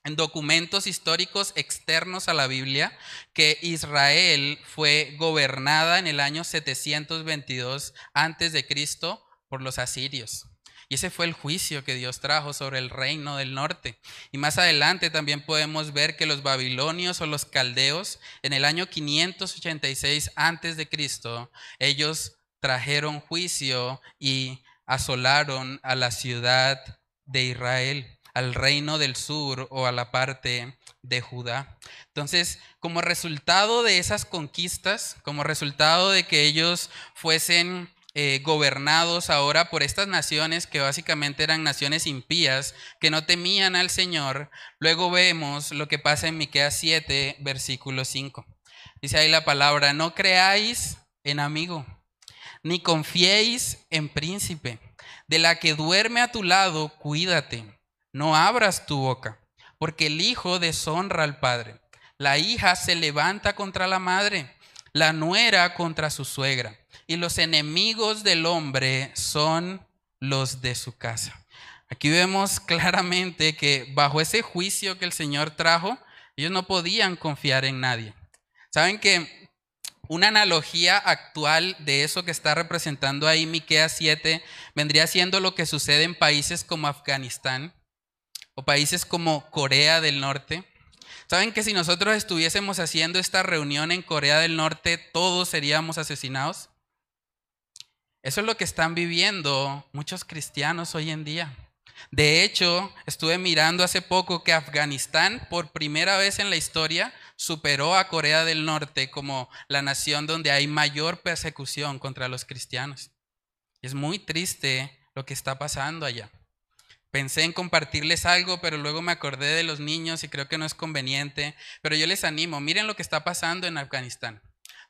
en documentos históricos externos a la Biblia que Israel fue gobernada en el año 722 antes de Cristo por los asirios. Y ese fue el juicio que Dios trajo sobre el reino del norte. Y más adelante también podemos ver que los babilonios o los caldeos en el año 586 antes de Cristo, ellos trajeron juicio y asolaron a la ciudad de Israel al reino del sur o a la parte de Judá. Entonces, como resultado de esas conquistas, como resultado de que ellos fuesen eh, gobernados ahora por estas naciones que básicamente eran naciones impías, que no temían al Señor, luego vemos lo que pasa en Miqueas 7, versículo 5. Dice ahí la palabra, no creáis en amigo, ni confiéis en príncipe. De la que duerme a tu lado, cuídate no abras tu boca, porque el hijo deshonra al padre. La hija se levanta contra la madre, la nuera contra su suegra, y los enemigos del hombre son los de su casa. Aquí vemos claramente que bajo ese juicio que el Señor trajo, ellos no podían confiar en nadie. Saben que una analogía actual de eso que está representando ahí Miqueas 7 vendría siendo lo que sucede en países como Afganistán, o países como Corea del Norte. ¿Saben que si nosotros estuviésemos haciendo esta reunión en Corea del Norte, todos seríamos asesinados? Eso es lo que están viviendo muchos cristianos hoy en día. De hecho, estuve mirando hace poco que Afganistán, por primera vez en la historia, superó a Corea del Norte como la nación donde hay mayor persecución contra los cristianos. Es muy triste lo que está pasando allá. Pensé en compartirles algo, pero luego me acordé de los niños y creo que no es conveniente. Pero yo les animo, miren lo que está pasando en Afganistán.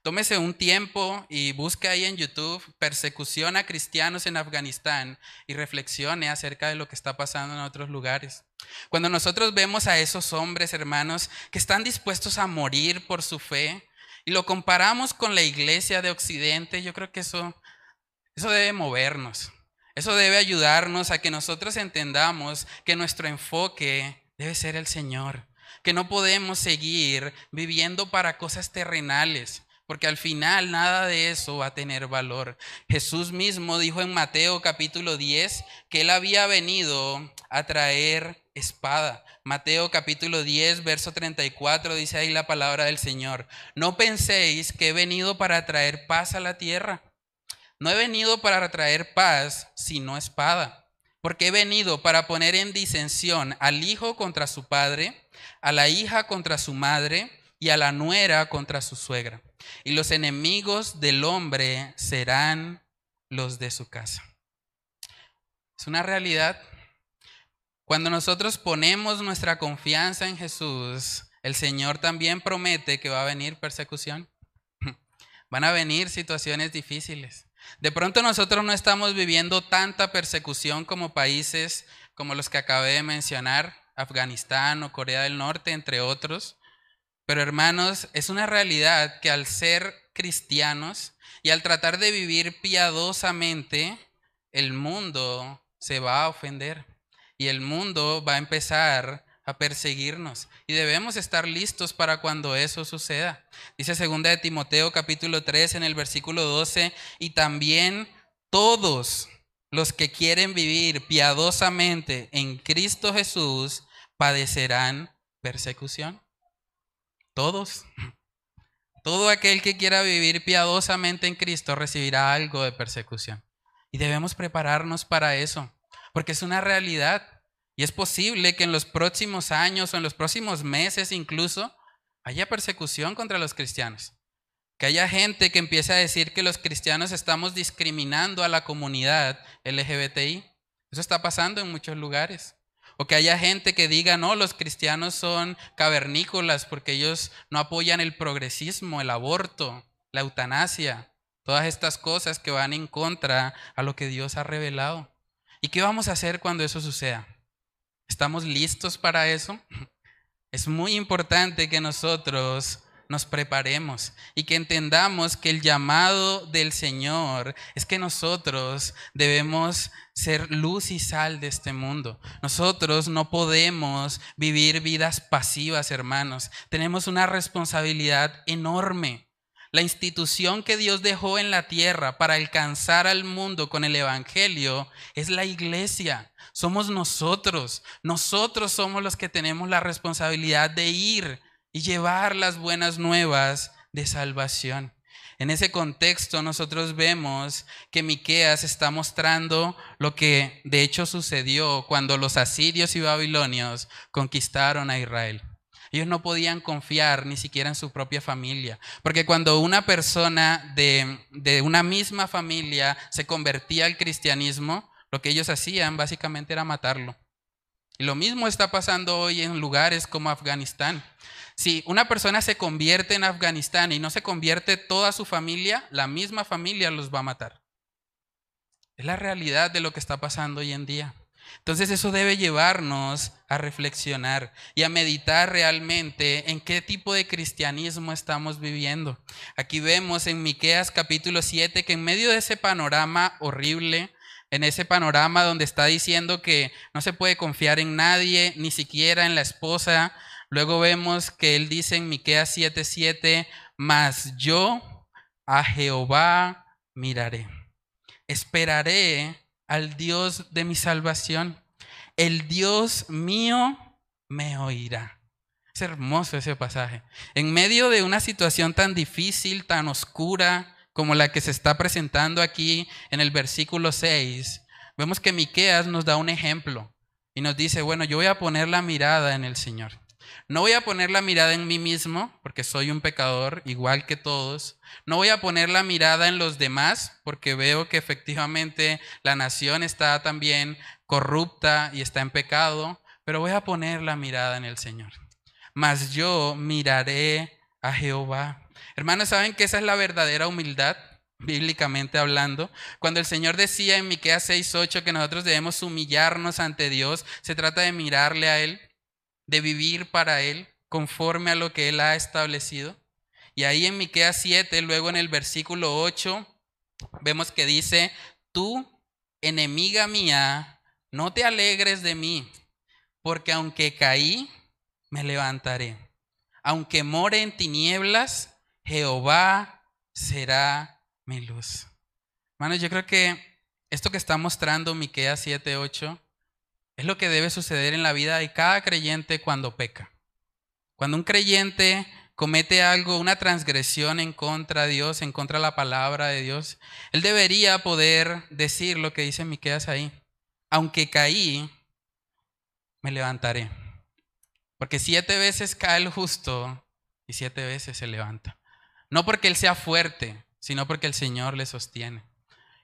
Tómese un tiempo y busque ahí en YouTube persecución a cristianos en Afganistán y reflexione acerca de lo que está pasando en otros lugares. Cuando nosotros vemos a esos hombres, hermanos, que están dispuestos a morir por su fe y lo comparamos con la iglesia de Occidente, yo creo que eso, eso debe movernos. Eso debe ayudarnos a que nosotros entendamos que nuestro enfoque debe ser el Señor, que no podemos seguir viviendo para cosas terrenales, porque al final nada de eso va a tener valor. Jesús mismo dijo en Mateo capítulo 10 que él había venido a traer espada. Mateo capítulo 10, verso 34 dice ahí la palabra del Señor. No penséis que he venido para traer paz a la tierra. No he venido para traer paz, sino espada, porque he venido para poner en disensión al hijo contra su padre, a la hija contra su madre, y a la nuera contra su suegra. Y los enemigos del hombre serán los de su casa. Es una realidad. Cuando nosotros ponemos nuestra confianza en Jesús, el Señor también promete que va a venir persecución. Van a venir situaciones difíciles. De pronto nosotros no estamos viviendo tanta persecución como países como los que acabé de mencionar, Afganistán o Corea del Norte, entre otros. Pero hermanos, es una realidad que al ser cristianos y al tratar de vivir piadosamente, el mundo se va a ofender y el mundo va a empezar a perseguirnos y debemos estar listos para cuando eso suceda. Dice segunda de Timoteo capítulo 3 en el versículo 12, y también todos los que quieren vivir piadosamente en Cristo Jesús padecerán persecución. Todos. Todo aquel que quiera vivir piadosamente en Cristo recibirá algo de persecución. Y debemos prepararnos para eso, porque es una realidad. Y es posible que en los próximos años o en los próximos meses incluso haya persecución contra los cristianos. Que haya gente que empiece a decir que los cristianos estamos discriminando a la comunidad LGBTI. Eso está pasando en muchos lugares. O que haya gente que diga, no, los cristianos son cavernícolas porque ellos no apoyan el progresismo, el aborto, la eutanasia, todas estas cosas que van en contra a lo que Dios ha revelado. ¿Y qué vamos a hacer cuando eso suceda? ¿Estamos listos para eso? Es muy importante que nosotros nos preparemos y que entendamos que el llamado del Señor es que nosotros debemos ser luz y sal de este mundo. Nosotros no podemos vivir vidas pasivas, hermanos. Tenemos una responsabilidad enorme. La institución que Dios dejó en la tierra para alcanzar al mundo con el Evangelio es la iglesia. Somos nosotros. Nosotros somos los que tenemos la responsabilidad de ir y llevar las buenas nuevas de salvación. En ese contexto nosotros vemos que Miqueas está mostrando lo que de hecho sucedió cuando los asirios y babilonios conquistaron a Israel. Ellos no podían confiar ni siquiera en su propia familia, porque cuando una persona de, de una misma familia se convertía al cristianismo, lo que ellos hacían básicamente era matarlo. Y lo mismo está pasando hoy en lugares como Afganistán. Si una persona se convierte en Afganistán y no se convierte toda su familia, la misma familia los va a matar. Es la realidad de lo que está pasando hoy en día. Entonces eso debe llevarnos a reflexionar y a meditar realmente en qué tipo de cristianismo estamos viviendo. Aquí vemos en Miqueas capítulo 7 que en medio de ese panorama horrible, en ese panorama donde está diciendo que no se puede confiar en nadie, ni siquiera en la esposa, luego vemos que él dice en Miqueas 7:7, "Mas yo a Jehová miraré. Esperaré al Dios de mi salvación. El Dios mío me oirá. Es hermoso ese pasaje. En medio de una situación tan difícil, tan oscura como la que se está presentando aquí en el versículo 6, vemos que Miqueas nos da un ejemplo y nos dice, bueno, yo voy a poner la mirada en el Señor. No voy a poner la mirada en mí mismo, porque soy un pecador igual que todos. No voy a poner la mirada en los demás, porque veo que efectivamente la nación está también corrupta y está en pecado, pero voy a poner la mirada en el Señor. Mas yo miraré a Jehová. Hermanos, ¿saben que esa es la verdadera humildad? bíblicamente hablando, cuando el Señor decía en Miqueas 6:8 que nosotros debemos humillarnos ante Dios, se trata de mirarle a él de vivir para Él conforme a lo que Él ha establecido. Y ahí en Miqueas 7, luego en el versículo 8, vemos que dice, tú, enemiga mía, no te alegres de mí, porque aunque caí, me levantaré. Aunque more en tinieblas, Jehová será mi luz. Hermanos, yo creo que esto que está mostrando Miqueas 7, 8 es lo que debe suceder en la vida de cada creyente cuando peca. Cuando un creyente comete algo, una transgresión en contra de Dios, en contra de la palabra de Dios, él debería poder decir lo que dice Miqueas ahí. Aunque caí, me levantaré. Porque siete veces cae el justo y siete veces se levanta. No porque Él sea fuerte, sino porque el Señor le sostiene.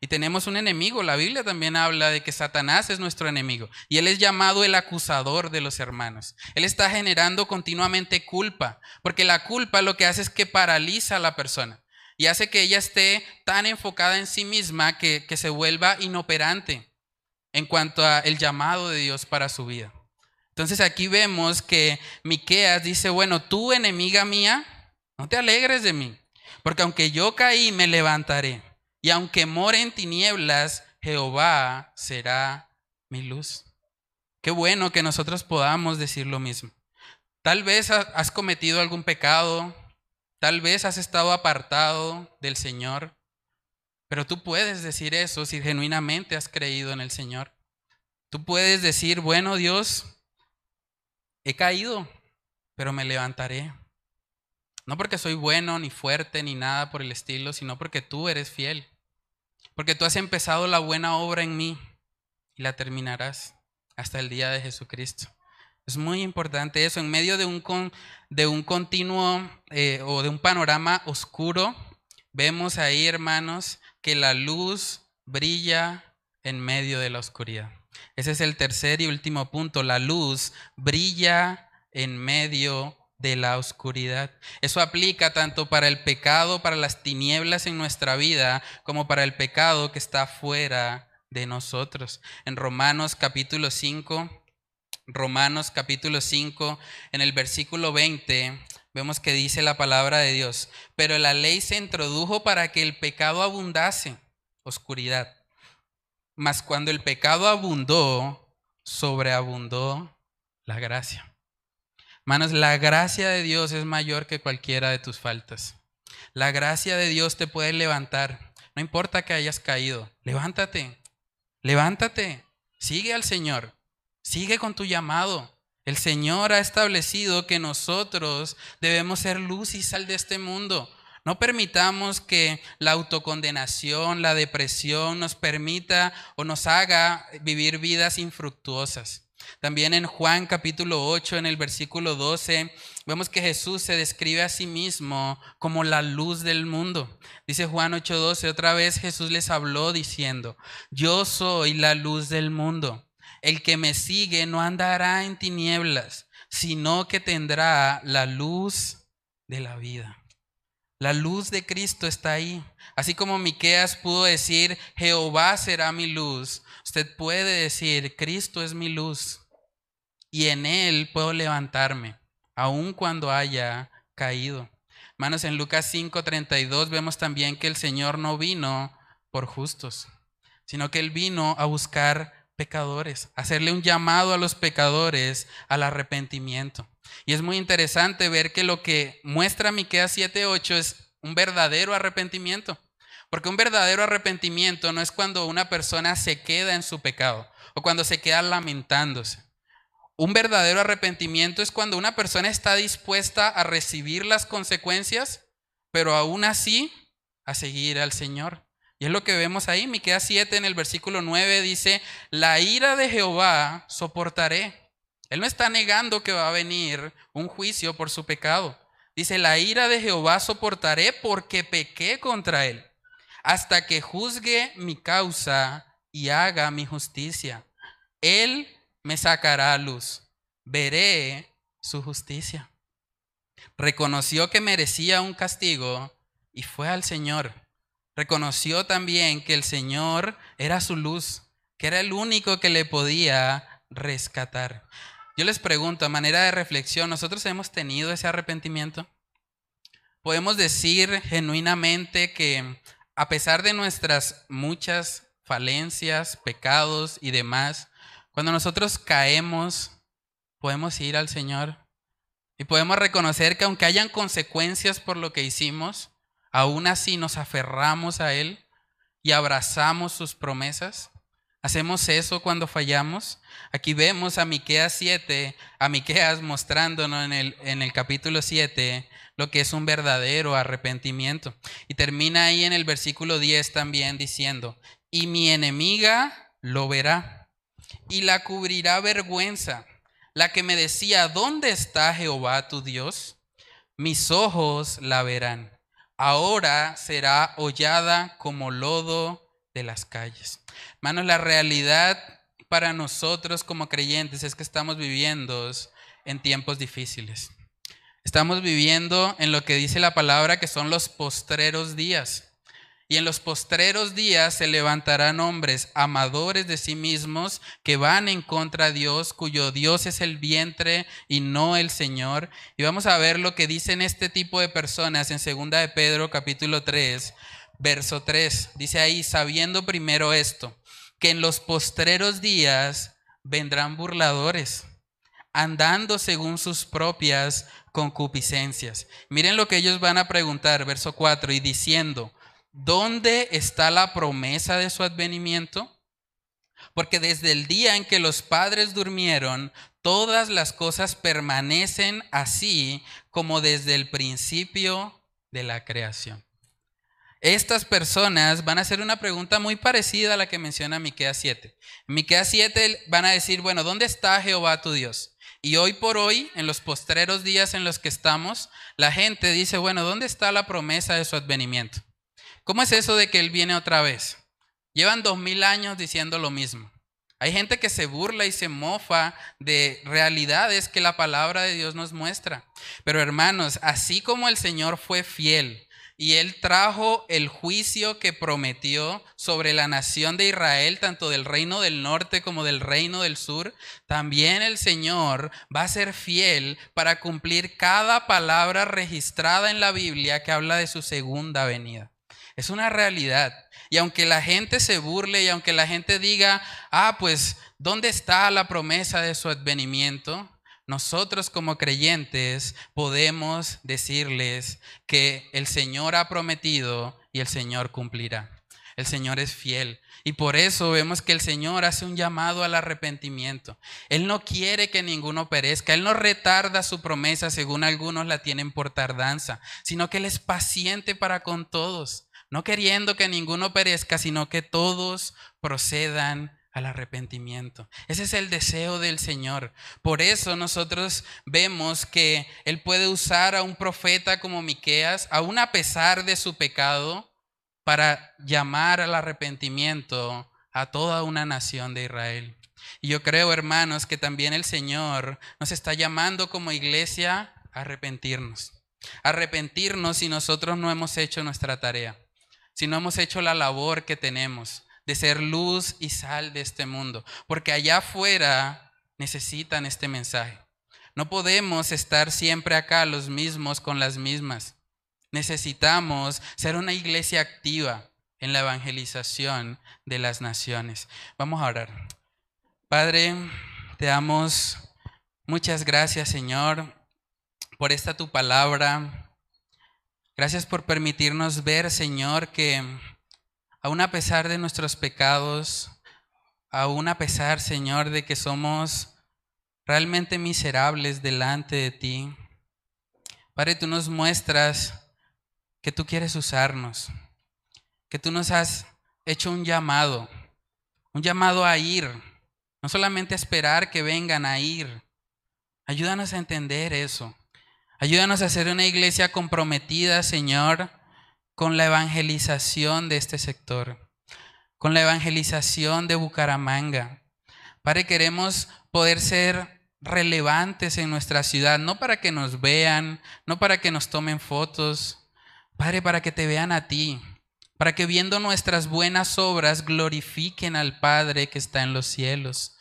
Y tenemos un enemigo. La Biblia también habla de que Satanás es nuestro enemigo. Y Él es llamado el acusador de los hermanos. Él está generando continuamente culpa. Porque la culpa lo que hace es que paraliza a la persona. Y hace que ella esté tan enfocada en sí misma que, que se vuelva inoperante en cuanto a el llamado de Dios para su vida. Entonces aquí vemos que Miqueas dice, bueno, tú enemiga mía, no te alegres de mí, porque aunque yo caí, me levantaré. Y aunque more en tinieblas, Jehová será mi luz. Qué bueno que nosotros podamos decir lo mismo. Tal vez has cometido algún pecado, tal vez has estado apartado del Señor, pero tú puedes decir eso si genuinamente has creído en el Señor. Tú puedes decir, bueno Dios, he caído, pero me levantaré. No porque soy bueno, ni fuerte, ni nada por el estilo, sino porque tú eres fiel. Porque tú has empezado la buena obra en mí y la terminarás hasta el día de Jesucristo. Es muy importante eso. En medio de un, de un continuo eh, o de un panorama oscuro, vemos ahí, hermanos, que la luz brilla en medio de la oscuridad. Ese es el tercer y último punto. La luz brilla en medio de la oscuridad. Eso aplica tanto para el pecado, para las tinieblas en nuestra vida, como para el pecado que está fuera de nosotros. En Romanos capítulo 5, Romanos capítulo 5, en el versículo 20, vemos que dice la palabra de Dios, pero la ley se introdujo para que el pecado abundase, oscuridad. Mas cuando el pecado abundó, sobreabundó la gracia. Manos, la gracia de Dios es mayor que cualquiera de tus faltas. La gracia de Dios te puede levantar. No importa que hayas caído. Levántate. Levántate. Sigue al Señor. Sigue con tu llamado. El Señor ha establecido que nosotros debemos ser luz y sal de este mundo. No permitamos que la autocondenación, la depresión nos permita o nos haga vivir vidas infructuosas. También en Juan capítulo 8, en el versículo 12, vemos que Jesús se describe a sí mismo como la luz del mundo. Dice Juan 8:12, otra vez Jesús les habló diciendo, yo soy la luz del mundo. El que me sigue no andará en tinieblas, sino que tendrá la luz de la vida. La luz de Cristo está ahí. Así como Miqueas pudo decir, Jehová será mi luz, usted puede decir, Cristo es mi luz y en él puedo levantarme, aun cuando haya caído. Manos en Lucas 5:32 vemos también que el Señor no vino por justos, sino que él vino a buscar pecadores, hacerle un llamado a los pecadores al arrepentimiento. Y es muy interesante ver que lo que muestra Miqueas 7:8 es un verdadero arrepentimiento. Porque un verdadero arrepentimiento no es cuando una persona se queda en su pecado o cuando se queda lamentándose. Un verdadero arrepentimiento es cuando una persona está dispuesta a recibir las consecuencias, pero aún así a seguir al Señor. Y es lo que vemos ahí. Miqueas 7 en el versículo 9 dice, "La ira de Jehová soportaré." Él no está negando que va a venir un juicio por su pecado. Dice, la ira de Jehová soportaré porque pequé contra él, hasta que juzgue mi causa y haga mi justicia. Él me sacará a luz, veré su justicia. Reconoció que merecía un castigo y fue al Señor. Reconoció también que el Señor era su luz, que era el único que le podía rescatar. Yo les pregunto, a manera de reflexión, ¿nosotros hemos tenido ese arrepentimiento? Podemos decir genuinamente que a pesar de nuestras muchas falencias, pecados y demás, cuando nosotros caemos, podemos ir al Señor y podemos reconocer que aunque hayan consecuencias por lo que hicimos, aún así nos aferramos a Él y abrazamos sus promesas. Hacemos eso cuando fallamos. Aquí vemos a Miqueas 7, a Miqueas mostrándonos en el, en el capítulo 7 lo que es un verdadero arrepentimiento. Y termina ahí en el versículo 10 también diciendo, y mi enemiga lo verá y la cubrirá vergüenza, la que me decía, ¿dónde está Jehová tu Dios? mis ojos la verán. Ahora será hollada como lodo de las calles. Hermanos, la realidad para nosotros como creyentes es que estamos viviendo en tiempos difíciles. Estamos viviendo en lo que dice la palabra que son los postreros días. Y en los postreros días se levantarán hombres amadores de sí mismos que van en contra de Dios, cuyo Dios es el vientre y no el Señor. Y vamos a ver lo que dicen este tipo de personas en segunda de Pedro capítulo 3, verso 3. Dice ahí, sabiendo primero esto, que en los postreros días vendrán burladores, andando según sus propias concupiscencias. Miren lo que ellos van a preguntar, verso 4, y diciendo, ¿dónde está la promesa de su advenimiento? Porque desde el día en que los padres durmieron, todas las cosas permanecen así como desde el principio de la creación. Estas personas van a hacer una pregunta muy parecida a la que menciona Miqueas 7. En Miqueas 7 van a decir, bueno, ¿dónde está Jehová tu Dios? Y hoy por hoy, en los postreros días en los que estamos, la gente dice, bueno, ¿dónde está la promesa de su advenimiento? ¿Cómo es eso de que Él viene otra vez? Llevan dos mil años diciendo lo mismo. Hay gente que se burla y se mofa de realidades que la palabra de Dios nos muestra. Pero hermanos, así como el Señor fue fiel y él trajo el juicio que prometió sobre la nación de Israel, tanto del reino del norte como del reino del sur. También el Señor va a ser fiel para cumplir cada palabra registrada en la Biblia que habla de su segunda venida. Es una realidad. Y aunque la gente se burle y aunque la gente diga, ah, pues, ¿dónde está la promesa de su advenimiento? Nosotros como creyentes podemos decirles que el Señor ha prometido y el Señor cumplirá. El Señor es fiel. Y por eso vemos que el Señor hace un llamado al arrepentimiento. Él no quiere que ninguno perezca. Él no retarda su promesa según algunos la tienen por tardanza, sino que Él es paciente para con todos, no queriendo que ninguno perezca, sino que todos procedan al arrepentimiento. Ese es el deseo del Señor. Por eso nosotros vemos que Él puede usar a un profeta como Miqueas, aún a pesar de su pecado, para llamar al arrepentimiento a toda una nación de Israel. Y yo creo, hermanos, que también el Señor nos está llamando como iglesia a arrepentirnos. Arrepentirnos si nosotros no hemos hecho nuestra tarea, si no hemos hecho la labor que tenemos de ser luz y sal de este mundo, porque allá afuera necesitan este mensaje. No podemos estar siempre acá los mismos con las mismas. Necesitamos ser una iglesia activa en la evangelización de las naciones. Vamos a orar. Padre, te damos muchas gracias, Señor, por esta tu palabra. Gracias por permitirnos ver, Señor, que aún a pesar de nuestros pecados, aún a pesar, Señor, de que somos realmente miserables delante de ti, Padre, tú nos muestras que tú quieres usarnos, que tú nos has hecho un llamado, un llamado a ir, no solamente a esperar que vengan a ir. Ayúdanos a entender eso. Ayúdanos a ser una iglesia comprometida, Señor, con la evangelización de este sector, con la evangelización de Bucaramanga. Padre, queremos poder ser relevantes en nuestra ciudad, no para que nos vean, no para que nos tomen fotos, Padre, para que te vean a ti, para que viendo nuestras buenas obras glorifiquen al Padre que está en los cielos.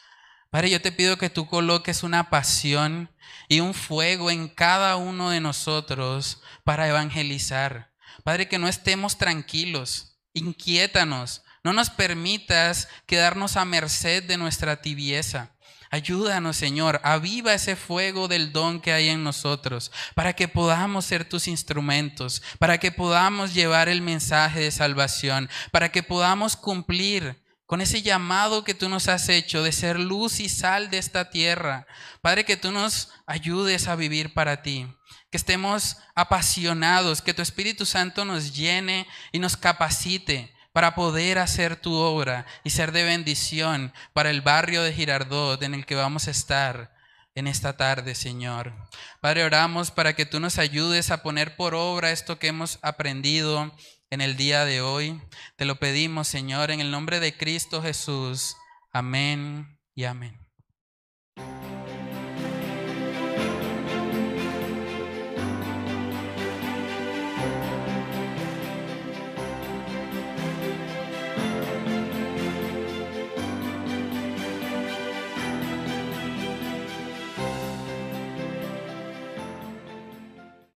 Padre, yo te pido que tú coloques una pasión y un fuego en cada uno de nosotros para evangelizar. Padre, que no estemos tranquilos, inquiétanos, no nos permitas quedarnos a merced de nuestra tibieza. Ayúdanos, Señor, aviva ese fuego del don que hay en nosotros, para que podamos ser tus instrumentos, para que podamos llevar el mensaje de salvación, para que podamos cumplir con ese llamado que tú nos has hecho de ser luz y sal de esta tierra. Padre, que tú nos ayudes a vivir para ti que estemos apasionados, que tu Espíritu Santo nos llene y nos capacite para poder hacer tu obra y ser de bendición para el barrio de Girardot en el que vamos a estar en esta tarde, Señor. Padre, oramos para que tú nos ayudes a poner por obra esto que hemos aprendido en el día de hoy. Te lo pedimos, Señor, en el nombre de Cristo Jesús. Amén y amén.